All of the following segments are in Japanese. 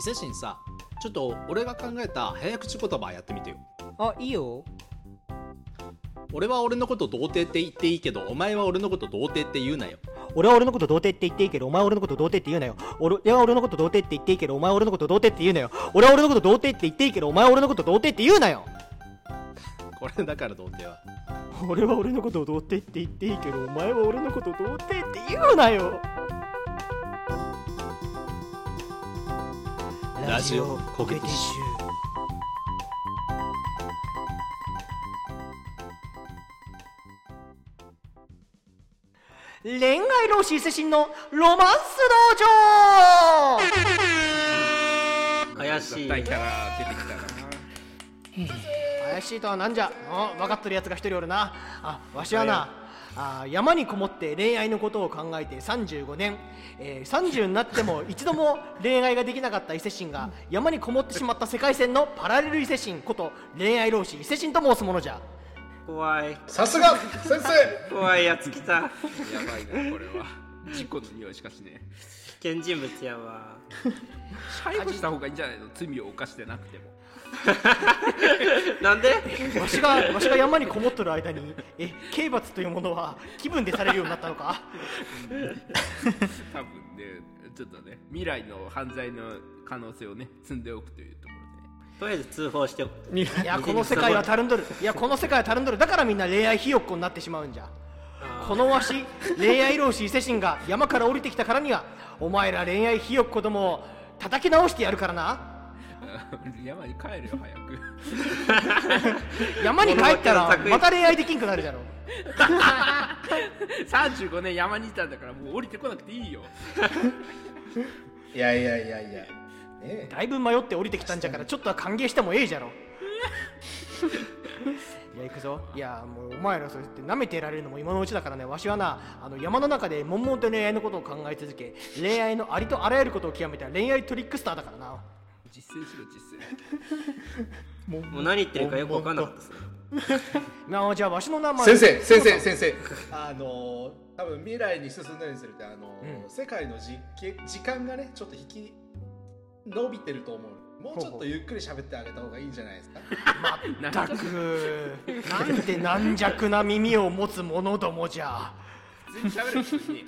伊勢神さちょっと俺が考えた早口言葉やってみてよ。あいいよ。俺は俺のこと童貞って言っていいけどお前は俺のこと童貞って言うなよ。俺は俺のこと童貞って言っていいけどお前は俺のこと童貞って言うなよ。俺は俺のこと童貞って言っていいけどお前は俺のこと童貞って言うなよ。俺は俺のこと童貞って言っていいけどお前は俺のこと童貞って言うなよ。これだから童貞は。俺は俺のことを童貞って言っていいけどお前は俺のことを童貞って言うなよラジオコケティッシュ恋愛老子伊勢神のロマンス道場。怪しい。キャラ出てきたな怪しいとはなんじゃ。あ分かってるやつが一人おるな。あわしはなあ山にこもって恋愛のことを考えて35年、えー、30になっても一度も恋愛ができなかった伊勢神が山にこもってしまった世界線のパラレル伊勢神こと恋愛老子伊勢神と申すものじゃ。怖い。さすが先生。怖いやつ来た。やばいなこれは。事故の匂いしかしね危険人物やわ。逮捕した方がいいんじゃないの？罪を犯してなくても なんで？わしがわしが山にこもっとる間にえ刑罰というものは気分でされるようになったのか？多分ねちょっとね未来の犯罪の可能性をね積んでおくというとことりあえず通報しておくいや この世界はたるんどる。いやこの世界はたるんどる。だからみんな恋愛ひよっこになってしまうんじゃ。このわし恋愛老子伊勢神が山から降りてきたからにはお前ら恋愛ひよっこどもを叩き直してやるからな。ろで 山に帰るよ早く。山に帰ったらまた恋愛できんくなるじゃろ。35年山にいたんだからもう降りてこなくていいよ。いやいやいやいや。ねだいぶ迷って降りてきたんじゃからちょっとは歓迎してもええじゃろ。いや行くぞ。いやもうお前らそうやって舐めてられるのも今のうちだからね。わしはなあの山の中で悶々と恋愛のことを考え続け恋愛のありとあらゆることを極めた恋愛トリックスターだからな実践しろ実践。もう何言ってるかよく分かんなかったっすね。まあじゃあわしの名前。先生先生先生。あの多分未来に進んだりするってあの、うん。世界の時時間がねちょっと引き伸びてると思う。もうちょっとゆっくり喋ってあげた方がいいんじゃないですか。たく。なんて軟弱な耳を持つ者どもじゃ。普通に喋る人にね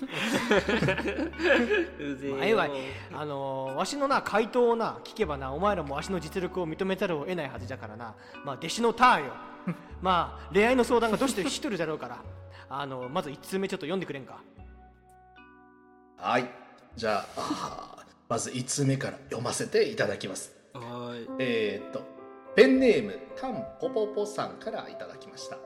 うぜえよ。前はあのーわしのな回答をな聞けばなお前らもわしの実力を認めざるを得ないはずだからな。まあ弟子のターよ。まあ恋愛の相談がどうしてしとるじゃろうから。あのまず1通目ちょっと読んでくれんか。はい。じゃああーまず1通目から読ませていただきます。はーい。えー、っとペンネームタンポポポさんからいただきました。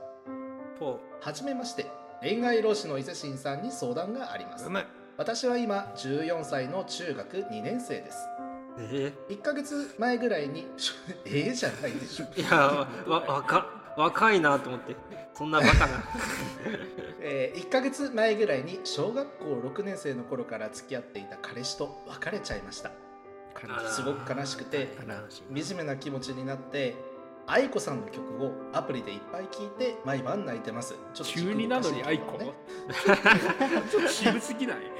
ポ。はじめまして恋愛老子の伊勢神さんに相談があります。私は今14歳の中学2年生です。え1ヶ月前ぐらいに ええじゃないでしょ。ー、いやわ若若いなと思って。そんなバカな。えー1ヶ月前ぐらいに小学校6年生の頃から付き合っていた彼氏と別れちゃいました。すごく悲しくて惨めな気持ちになって愛子さんの曲をアプリでいっぱい聴いて毎晩泣いてます。ちょっと急になのに愛子ね。ちょっと 渋すぎない？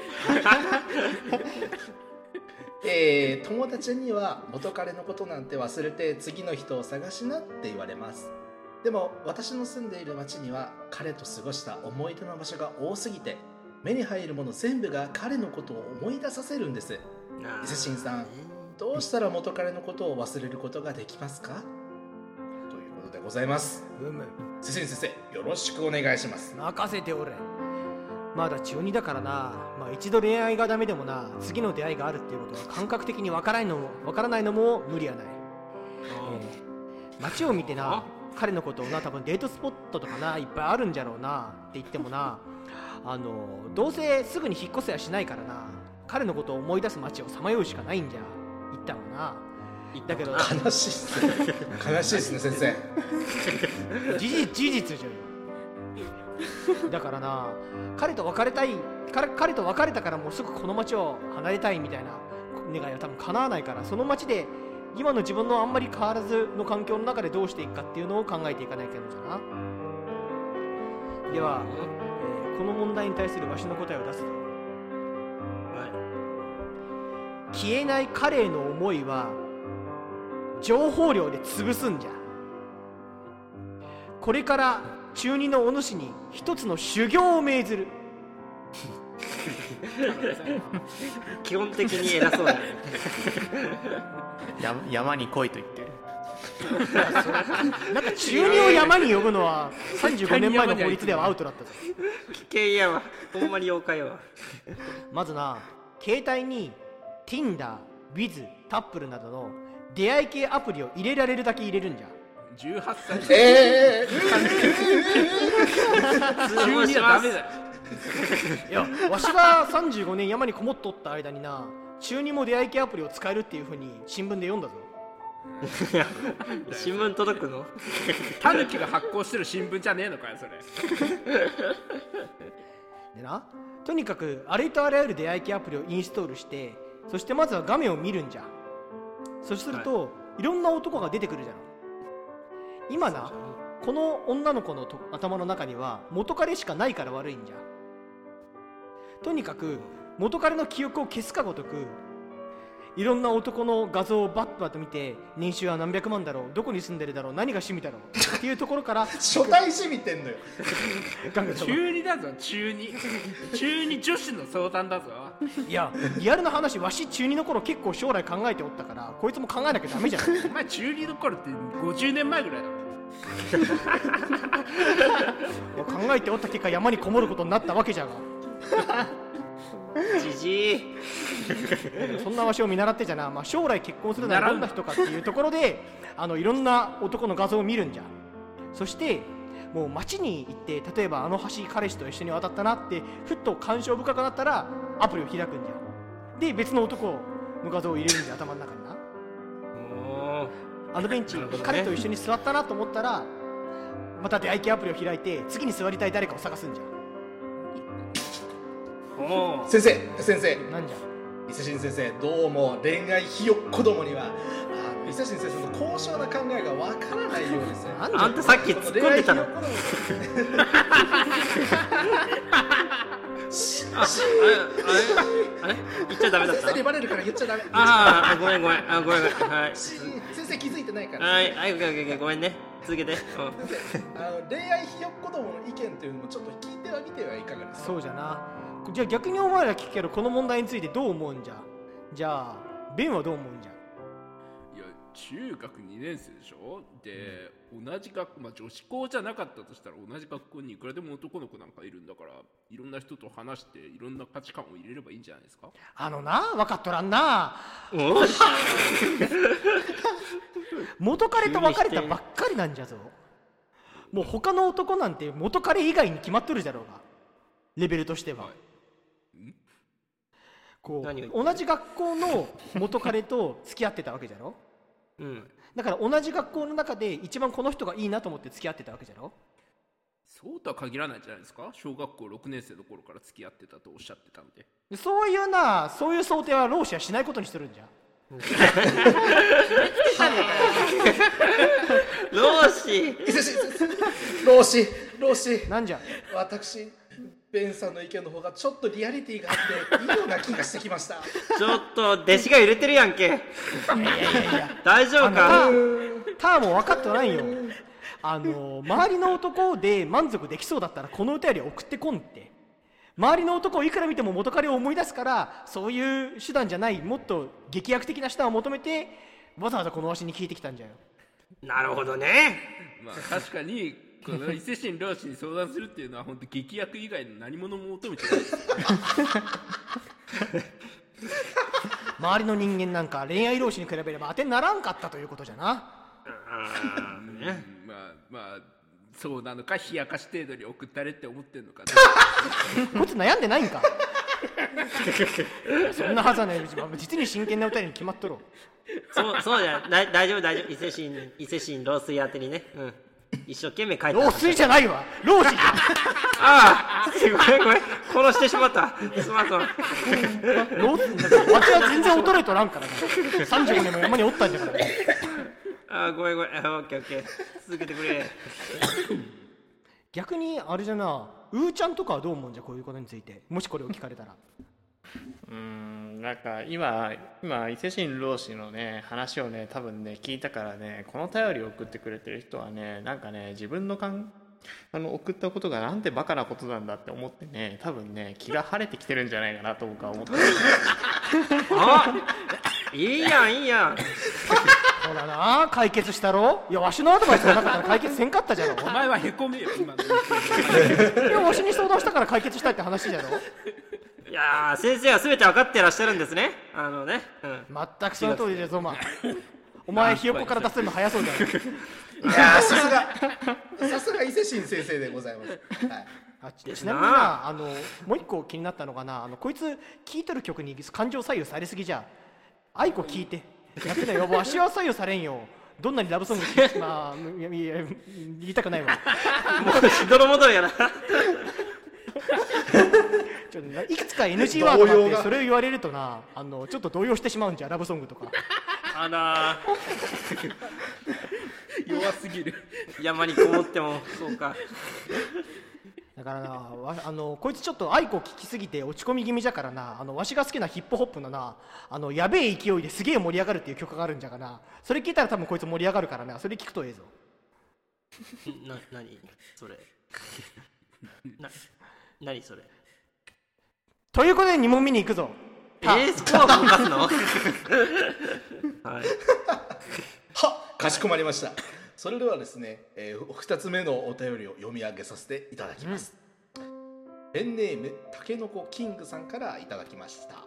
えー友達には元彼のことなんて忘れて次の人を探しなって言われます。でも私の住んでいる町には彼と過ごした思い出の場所が多すぎて目に入るもの全部が彼のことを思い出させるんです。伊勢神さんどうしたら元彼のことを忘れることができますか？ことでございます。うむ先生先生よろしくお願いします。任せておれ。まだ中2だからな、まあ、一度恋愛がダメでもな次の出会いがあるっていうことは感覚的にわからないのもわからないのも無理はない、えー。街を見てな彼のことをな多分デートスポットとかないっぱいあるんじゃろうなって言ってもなあのどうせすぐに引っ越せやしないからな彼のことを思い出す街をさまようしかないんじゃ一旦はなだけど。悲しいっすね。悲しいですね先生。事実事実じゃよだからな彼と別れたい彼彼と別れたからもうすぐこの町を離れたいみたいな願いは多分叶わないからその町で今の自分のあんまり変わらずの環境の中でどうしていくかっていうのを考えていかないといけないんじゃな。では、えーこの問題に対するわしの答えを出すぞはい。消えない彼への思いは情報量で潰すんじゃ。これから中二のお主に一つの修行を命ずる。基本的に偉そうだね。や山に来いと言ってる。なんか中二を山に呼ぶのは35年前の法律ではアウトだったぞ。危険やわ。ほんまに妖怪やわ。まずな携帯に Tinder、Wiz、タップルなどの出会い系アプリを入れられるだけ入れるんじゃ。18歳え通中報しますに。はダメだよいやわしが35年山にこもっとった間にな。中二も出会い系アプリを使えるっていうふうに新聞で読んだぞ。新聞届くの？タヌキが発行してる新聞じゃねえのかよそれ。でなとにかくありとあらゆる出会い系アプリをインストールしてそしてまずは画面を見るんじゃそうすると、い、ろんな男が出てくるじゃろ今なこの女の子のと頭の中には元彼しかないから悪いんじゃとにかく元彼の記憶を消すかごとくいろんな男の画像をバッバッと見て年収は何百万だろうどこに住んでるだろう何が趣味だろうっていうところからー、初対視見てんのよ。中2だぞ中2中2女子の相談だぞいやリアルな話わし中二の頃結構将来考えておったからこいつも考えなきゃダメじゃん。お前中2の頃って50年前ぐらいだろ。考えておった結果山にこもることになったわけじゃが。じじいそんなわしを見習ってじゃな、まあ、将来結婚するならどんな人かっていうところであのいろんな男の画像を見るんじゃ。そしてもう街に行って例えばあの橋彼氏と一緒に渡ったなってふっと感傷深くなったらアプリを開くんじゃ。で別の男の画像を入れるんじゃ頭の中にな。あのベンチ、ね。彼と一緒に座ったなと思ったらまた出会い系アプリを開いて次に座りたい誰かを探すんじゃ。おー先生先生。なんじゃ。伊勢神先生どうも恋愛ひよっこどもには伊勢神先生の高尚な考えがわからないようですなんじゃあんたさっき突っ込んでたのああしあれ？あれ？言っちゃダメだった生にバレるから言っちゃダメああごめんごめんあごめんごめんはい先生気づいてないからはいはいごめんね続けてうんあの恋愛ひよっ子どもの意見というのもちょっと聞いてはみてはいかがですかそうじゃなじゃあ逆にお前ら聞くけどこの問題についてどう思うんじゃじゃあベンはどう思うんじゃ中学2年生でしょ？で、同じ学まあ女子校じゃなかったとしたら同じ学校にいくらでも男の子なんかいるんだからいろんな人と話していろんな価値観を入れればいいんじゃないですか？あのな分かっとらんな。元彼と別れたばっかりなんじゃぞ。もう他の男なんて元彼以外に決まっとるじゃろうが。レベルとしては、はい。こう同じ学校の元彼と付き合ってたわけじゃろ？うん。だから同じ学校の中で一番この人がいいなと思って付き合ってたわけじゃろ？そうとは限らないんじゃないですか。小学校6年生の頃から付き合ってたとおっしゃってたんで。でそういうなそういう想定は老子はしないことにしてるんじゃ？老子老子老子なんじゃ？私ベンさんの意見の方がちょっとリアリティがあっていいような気がしてきました。ちょっと弟子が揺れてるやんけ。いやいやいや。大丈夫あかのターンも分かっとないよ。あの周りの男で満足できそうだったらこの歌より送ってこんって。周りの男をいくら見ても元彼を思い出すからそういう手段じゃない。もっと劇薬的な手段を求めてわざわざこのわしに聞いてきたんじゃよ。なるほどね。まあ確かにこの伊勢神老子に相談するっていうのは本当劇薬以外の何者も求めてない周りの人間なんか恋愛浪士に比べれば当てにならんかったということじゃな。あーねまあまあそうなのか冷やかし程度に送ったれって思ってんのかこいつ悩んでないんか。そんなはずはない。実に真剣な歌に決まっとろ。そうそうじゃ大丈夫大丈夫。伊勢神伊勢神老衰宛てにね。うん一生懸命書いて老衰じゃないわ。老子ああごめんごめん。殺してしまった。すまん。そん老衰は全然衰えとらんからな35年も山におったんじゃからね。あーごめんごめん。あオッケーオッケー。続けてくれ。逆にあれじゃな。うーちゃんとかはどう思うんじゃこういうことについて。もしこれを聞かれたらうーんなんか今今伊勢神老師のね話をね多分ね聞いたからねこの便りを送ってくれてる人はねなんかね自分のかんあの送ったことがなんてバカなことなんだって思ってね多分ね気が晴れてきてるんじゃないかなと僕は思ってあ いいやんいいやん。ほらな解決したろ？いやわしのアドバイスがなかったら解決せんかったじゃろ？お前はへこめよ今の。いやわしに相談したから解決したいって話じゃろ？いやー先生は全て分かってらっしゃるんですね。あのね。うん。全くその通りだぞお前お前ひよっこから出せるの早そうじゃんいやーさすが。さすが伊勢神先生でございます、はい、あちちなみになあのもう一個気になったのがなあのこいつ聴いとる曲に感情左右されすぎじゃ。愛子聞いて。やってないよ。わしは左右されんよ。どんなにラブソング聴いまあいやいや言いたくないわ。もうしどろもどろやなちょっとないくつか NG ワードがあってそれを言われるとなあのちょっと動揺してしまうんじゃラブソングとか。あら 弱すぎる。ー山にこもってもそうか。だからなわあのこいつちょっと愛子聞きすぎて落ち込み気味じゃからなあのわしが好きなヒップホップのなあのやべえ勢いですげえ盛り上がるっていう曲があるんじゃがなそれ聞いたら多分こいつ盛り上がるからなそれ聞くとええぞ。な 何？それ。な何それ？ということで2問目に行くぞえー、スコア動かすのはいはかしこまりましたそれではですね、えー、2つ目のお便りを読み上げさせていただきます、ペンネームたけのこキングさんからいただきました。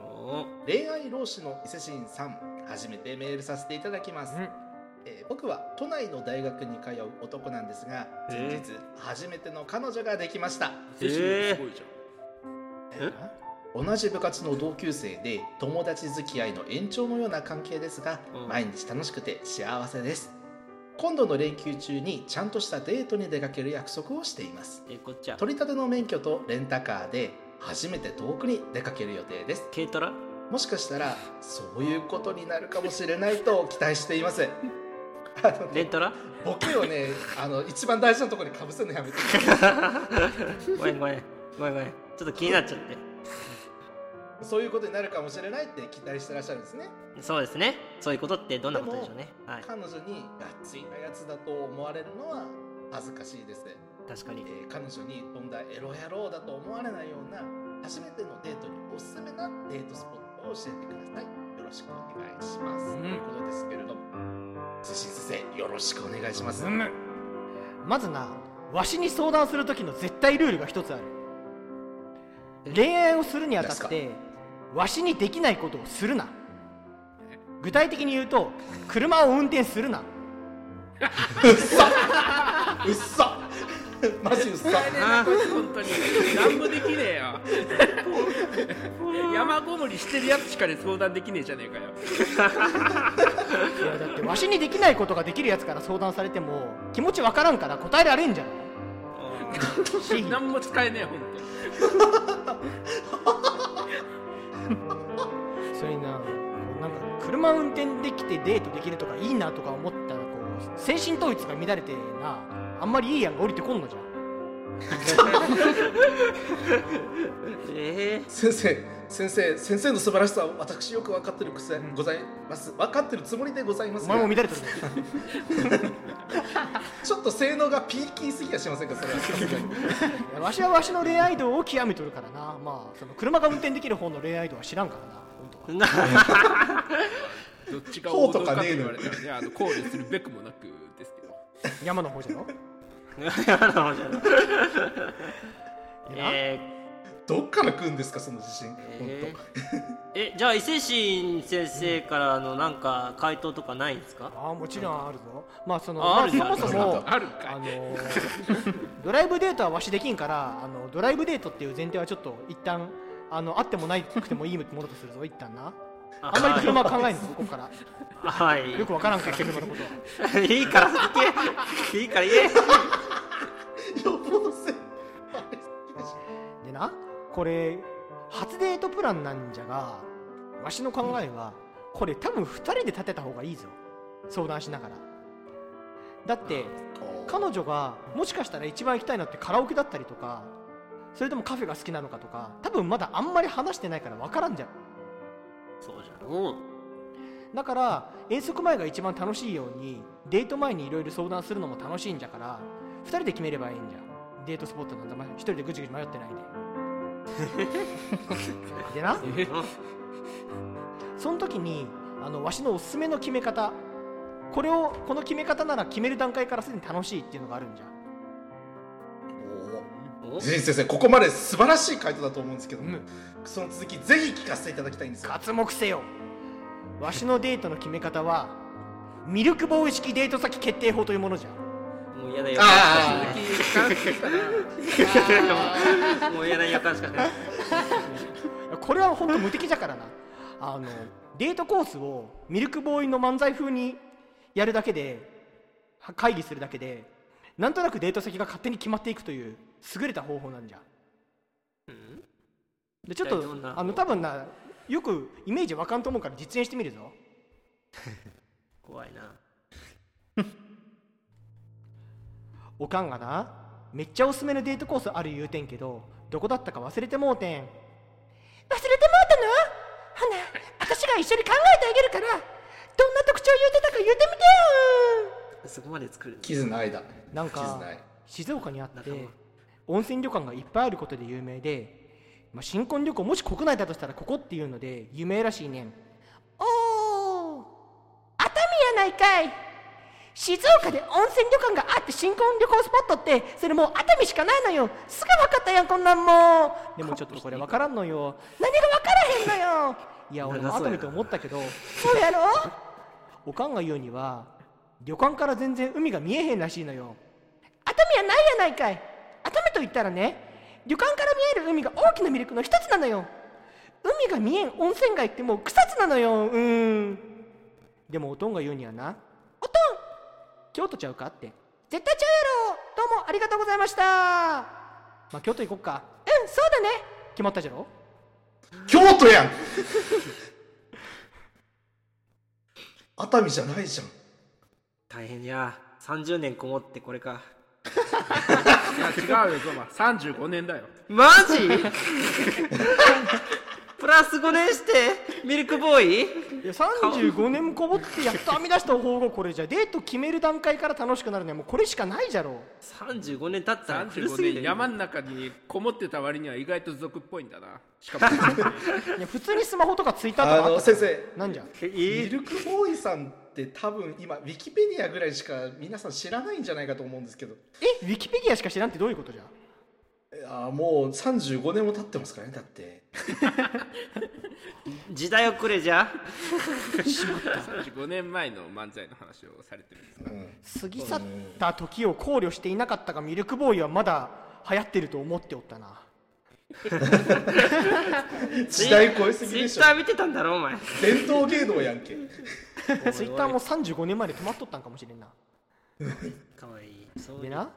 お。恋愛老子の伊勢神さん初めてメールさせていただきます、うん。えー僕は都内の大学に通う男なんですが先日初めての彼女ができました。精神力すごいじゃん、同じ部活の同級生で友達付き合いの延長のような関係ですが、うん。毎日楽しくて幸せです。今度の連休中にちゃんとしたデートに出かける約束をしています。えこっちは？取り立ての免許とレンタカーで初めて遠くに出かける予定です。軽トラ？もしかしたらそういうことになるかもしれないと期待しています。あのレントラ？ボケをねあの一番大事なところにかぶせるのやめて ごめんごめん。ごめんごめんちょっと気になっちゃって。そういうことになるかもしれないって期待してらっしゃるんですね。そうですね。そういうことってどんなことでしょうね。はい。彼女にがっついたやつだと思われるのは恥ずかしいです、確かに。えー彼女にとんだエロ野郎だと思われないような初めてのデートにおすすめなデートスポットを教えてください。よろしくお願いします、うん。ということですけれども。寿司先生よろしくお願いします、まずなわしに相談する時の絶対ルールが一つある恋愛をするにあたってわしにできないことをするな。具体的に言うと車を運転するな。うっさマジうっさあこいつ本当に。何もできねえよ。山ごもりしてるやつしかで相談できねえじゃねえかよ。いやだってわしにできないことができるやつから相談されても気持ちわからんから答えられんじゃ ないし何も使えねえ本 それになこうなんか車運転できてデートできるとかいいなとか思ったらこう精神統一が乱れてなあんまりいいやんが降りてこんのじゃん。え先生先生先生の素晴らしさは私よく分かってるくせございます。分かってるつもりでございますおが前も乱れてる。ぞ ちょっと性能がピーキーすぎやしませんかそれは。わしはわしの恋愛度を極めとるからな。まあその車が運転できる方の恋愛度は知らんからな本当は。どっちがこうと王道かとかねえの言われたらねあの考慮するべくもなくですけど。山の方じゃろ？やだもんじゃない。いや。なえどっから来るんですかその自信、ー。本 えーえじゃあ伊勢神先生からのなんか回答とかないんですか？ああもちろんあるぞ。まあそのまあ、そもそもあるかい。あのードライブデートはわしできんからあのドライブデートっていう前提はちょっと一旦あのあってもないくてもいいものとするぞ一旦な。あんまり車は考えんぞ ここから。はい。よくわからんから車のこと。は いいから聞け。いいから言え。当予防線でなこれ初デートプランなんじゃがわしの考えはこれ多分2人で立てた方がいいぞ。相談しながら。だって彼女がもしかしたら一番行きたいのってカラオケだったりとかそれともカフェが好きなのかとか多分まだあんまり話してないから分からんじゃん。そうじゃろう。だから遠足前が一番楽しいようにデート前にいろいろ相談するのも楽しいんじゃから2人で決めればいいんじゃん。デートスポットなんだ1人でぐちぐち迷ってないででな。その時にあのわしのおすすめの決め方。これをこの決め方なら決める段階からすでに楽しいっていうのがあるんじゃ。んお先生ここまで素晴らしい回答だと思うんですけども、うんその続きぜひ聞かせていただきたいんですよ。刮目せよ。わしのデートの決め方はミルクボーイ式デート先決定法というものじゃもう嫌な予あ感しかない。もう嫌な予感しかない。これは本当無敵じゃからな。あのデートコースをミルクボーイの漫才風にやるだけでは会議するだけでなんとなくデート先が勝手に決まっていくという優れた方法なんじゃ。でちょっとあの多分なよくイメージわかんと思うから実演してみるぞ。怖いなおかんがなめっちゃおすすめのデートコースある言うてんけどどこだったか忘れてもうてん。忘れてもうたの？ほな私が一緒に考えてあげるからどんな特徴言うてたか言うてみてよ。そこまで作る傷ないだ。なんか傷ない。静岡にあって温泉旅館がいっぱいあることで有名で、まあ、新婚旅行もし国内だとしたらここっていうので有名らしいねん。おー熱海やないかい静岡で温泉旅館があって新婚旅行スポットってそれもう熱海しかないのよ。すぐ分かったやんこんなんもう。でもちょっとこれ分からんのよ。何が分からへんのよ。いや俺も熱海と思ったけど。そうやろ？おかんが言うには旅館から全然海が見えへんらしいのよ。熱海はないやないかい。熱海と言ったらね旅館から見える海が大きな魅力の一つなのよ。海が見えん温泉街ってもう草津なのよ。うーん。でもおとんが言うにはな京都ちゃうかって。絶対ちゃうやろ。どうもありがとうございました。まあ京都行こっか。うんそうだね。決まったじゃろ？京都やん。熱海じゃないじゃん。大変や。30年こもってこれか。いや違うよゾマ。35年だよ。マジ？プラス5年してミルクボーイ？いや35年こぼってやっと編み出した方がこれじゃデート決める段階から楽しくなるにはもうこれしかないじゃろ。35年経ったら古す35ぎる年山の中にこもってた割には意外と族っぽいんだな。しかも。いや普通にスマホとかツイッターとかああったの先生。なんじゃ？ミルクボーイさんって多分今ウィキペディアぐらいしか皆さん知らないんじゃないかと思うんですけど。えウィキペディアしか知らんってどういうことじゃ？あもう35年も経ってますからねだって。時代遅れじゃ。35年前の漫才の話をされてるんですうん。過ぎ去った時を考慮していなかったがミルクボーイはまだ流行ってると思っておったな。時代超えすツぎでしょ。イッター見てたんだろお前。伝統芸能やんけ。ツイッターも35年前で止まっとったんかもしれんな。かわいい。そう。でな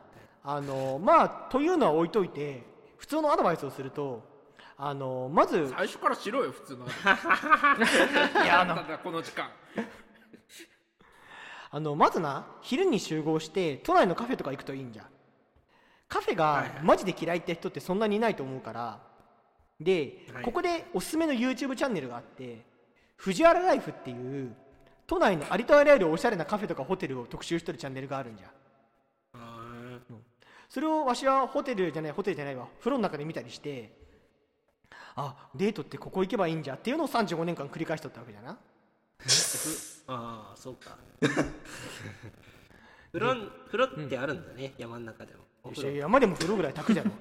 あのまあというのは置いといて普通のアドバイスをするとあのまず最初からしろよ普通の いやあのこの時間。あのまずな昼に集合して都内のカフェとか行くといいんじゃ。カフェがマジで嫌いって人ってそんなにいないと思うから。で、はい。ここでおすすめの YouTube チャンネルがあって藤原ライフっていう都内のありとあらゆるおしゃれなカフェとかホテルを特集してるチャンネルがあるんじゃ。あそれをわしはホテルじゃないホテルじゃないわ。風呂の中で見たりしてあデートってここ行けばいいんじゃっていうのを35年間繰り返しとったわけじゃな。ー あーそうか。風呂風呂ってあるんだね、山の中でも。山でも風呂ぐらい炊くじゃろ。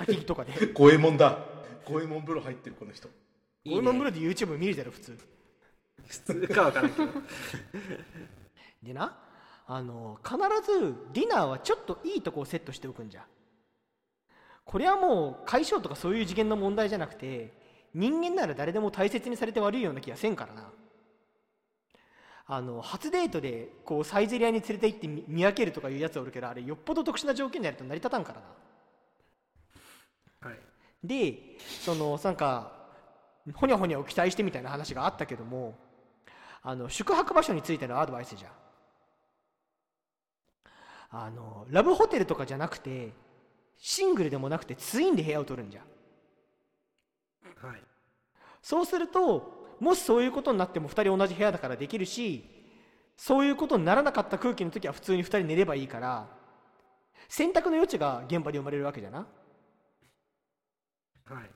焚き木とかで。五右衛門だ。五右衛門風呂入ってるこの人。いいね。俺の風呂で YouTube 見るじゃろ普通。普通かわからんけど。でなあの必ずディナーはちょっといいとこをセットしておくんじゃ。これはもう解消とかそういう次元の問題じゃなくて人間なら誰でも大切にされて悪いような気がせんからな。あの初デートでこうサイゼリアに連れて行って見見分けるとかいうやつおるけどあれよっぽど特殊な条件でやると成り立たんからな。はい。でそのなんかほにゃほにゃを期待してみたいな話があったけどもあの宿泊場所についてのアドバイスじゃんあのラブホテルとかじゃなくてシングルでもなくてツインで部屋を取るんじゃ。はい。そうするともしそういうことになっても2人同じ部屋だからできるしそういうことにならなかった空気の時は普通に2人寝ればいいから選択の余地が現場で生まれるわけじゃな。はい。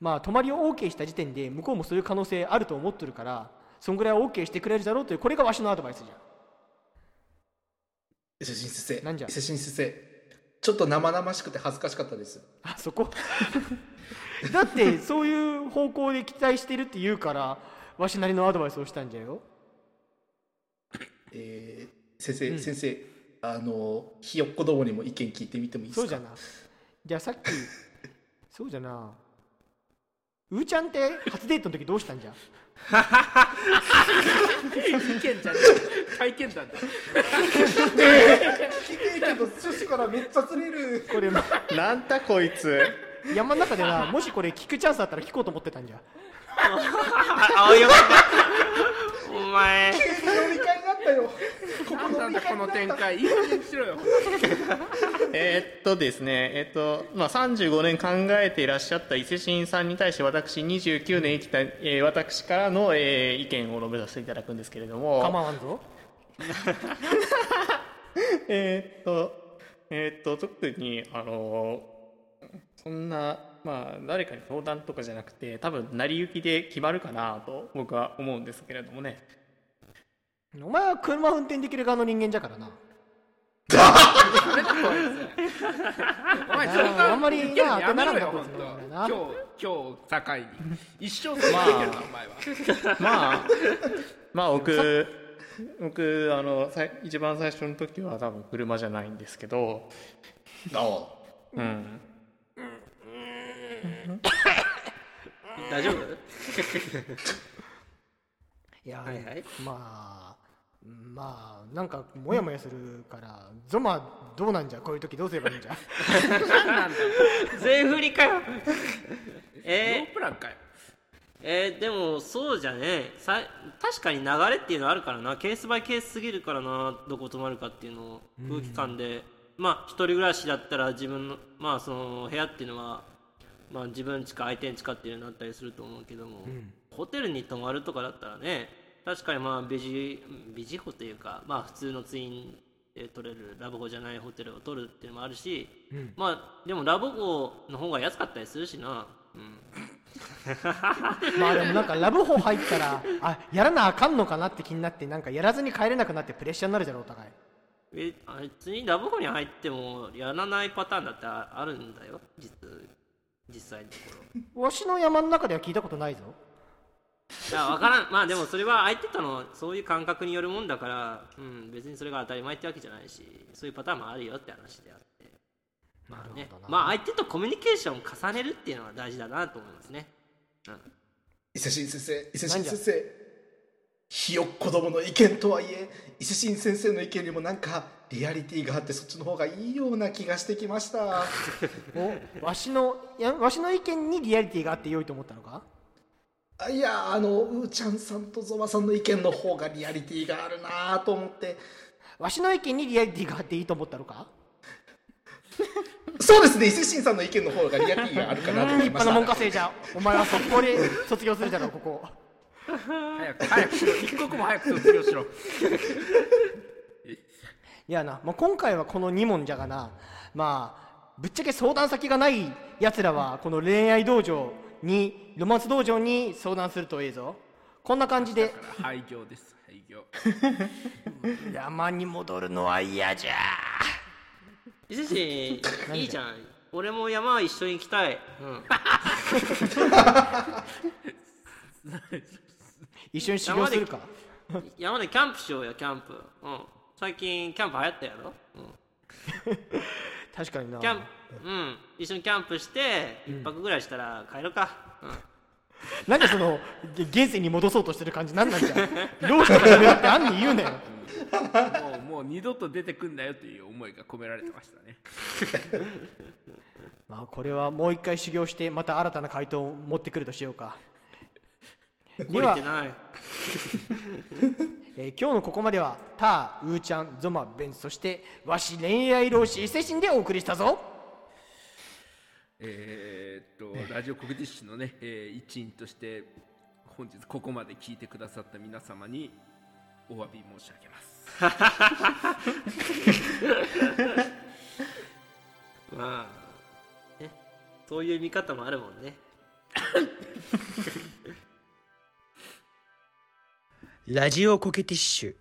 まあ泊まりを OK した時点で向こうもそういう可能性あると思ってるからそんぐらいは OK してくれるだろうというこれがわしのアドバイスじゃん伊勢神先生なんじゃ？伊勢神先生ちょっと生々しくて恥ずかしかったです。あそこ？だってそういう方向で期待してるって言うからわしなりのアドバイスをしたんじゃよ。えー、先生、うん。先生あのひよっこどもにも意見聞いてみてもいいですか？そうじゃな。じゃあさっきそうじゃなうーちゃんって初デートの時どうしたんじゃ？意見じゃねえ体験談だ聞けけど趣旨からめっちゃずれるこれなん。だこいつ山の中でなもしこれ聞くチャンスあったら聞こうと思ってたんじゃああよかったお前。飲み会になったよ。こなんなんだこの展開。いい加減にしろよ。えーっとですね。えーっとまあ35年考えていらっしゃった伊勢神さんに対して私29年生きた、えー私からの、えー意見を述べさせていただくんですけれども。構わんぞ。えーっと、えーっと、特に、あのそんな、まあ、誰かに相談とかじゃなくて、多分成り行きで決まるかなと僕は思うんですけれどもね。お前は車運転できる側の人間じゃからな。お前それがあんまりな当てならんな。今日今日境に。一生それできるなお前は。まあ、まあ、僕、僕、あの、さい一番最初の時は多分車じゃないんですけど、あ。うん。大丈夫？いや、はいはい。まあまあなんかモヤモヤするからゾマどうなんじゃ？こういう時どうすればいいんじゃ？全振りかよ。ノえープランかよ。ー、えー、でもそうじゃね。さ確かに流れっていうのはあるからな。ケースバイケースすぎるからな。どこ泊まるかっていうのを空気感で。まあ一人暮らしだったら自分のまあその部屋っていうのはまあ自分ちか相手んちかっていうのになったりすると思うけども、ホテルに泊まるとかだったらね確かにまあビジビジホというかまあ普通のツインで取れるラブホじゃないホテルを取るっていうのもあるし、まあでもラブホの方が安かったりするしな、うん、まあでもなんかラブホ入ったらあやらなあかんのかなって気になってなんかやらずに帰れなくなってプレッシャーになるじゃろお互い。えあ別にラブホに入ってもやらないパターンだってああるんだよ実実際のところ。わしの山の中では聞いたことないぞ。いや分からん。まあでもそれは相手とのそういう感覚によるもんだから、うん、別にそれが当たり前ってわけじゃないしそういうパターンもあるよって話であって。なるほどねな、まあ相手とコミュニケーションを重ねるっていうのは大事だなと思いますね、うん、伊勢神先生伊勢神先生。ひよっこどもの意見とはいえ伊勢神先生の意見にもなんかリアリティがあってそっちの方がいいような気がしてきました。おわしのいやわしの意見にリアリティがあって良いと思ったのか？あいやあのうーちゃんさんとゾマさんの意見の方がリアリティがあるなと思って。わしの意見にリアリティがあっていいと思ったのか？そうですね。伊勢神さんの意見の方がリアリティがあるかなと思い立派なました文科生じゃんお前は速攻で卒業するだろうここ。早く早くしろ一刻も早く卒業しろいやな、まあ、今回はこの2問じゃがなまあぶっちゃけ相談先がないやつらはこの恋愛道場にロマンス道場に相談するとええぞ。こんな感じで。だから廃業です。廃業。山に戻るのは嫌じゃ。伊勢神いいじゃん。俺も山は一緒に行きたい、うん、一緒に修行するか？山でキャンプしようよキャンプ、うん、最近キャンプ流行ったやろ、うん、確かにな。キャンプうん。一緒にキャンプして一泊ぐらいしたら帰ろうか、うん。なんでそのげ現世に戻そうとしてる感じなんなんじゃ 老子がやめろってあんに言うなよ。もうもう二度と出てくんなよという思いが込められてましたね。まあこれはもう一回修行してまた新たな回答を持ってくるとしようか懲りてない。えー今日のここまではターウーちゃんゾマベンそしてわし恋愛老子伊勢神でお送りしたぞ。えーっと、ラジオコグディッシュのね、えー一員として本日ここまで聞いてくださった皆様にお詫び申し上げます。まあね。そういう見方もあるもんね ラジオコケティッシュ。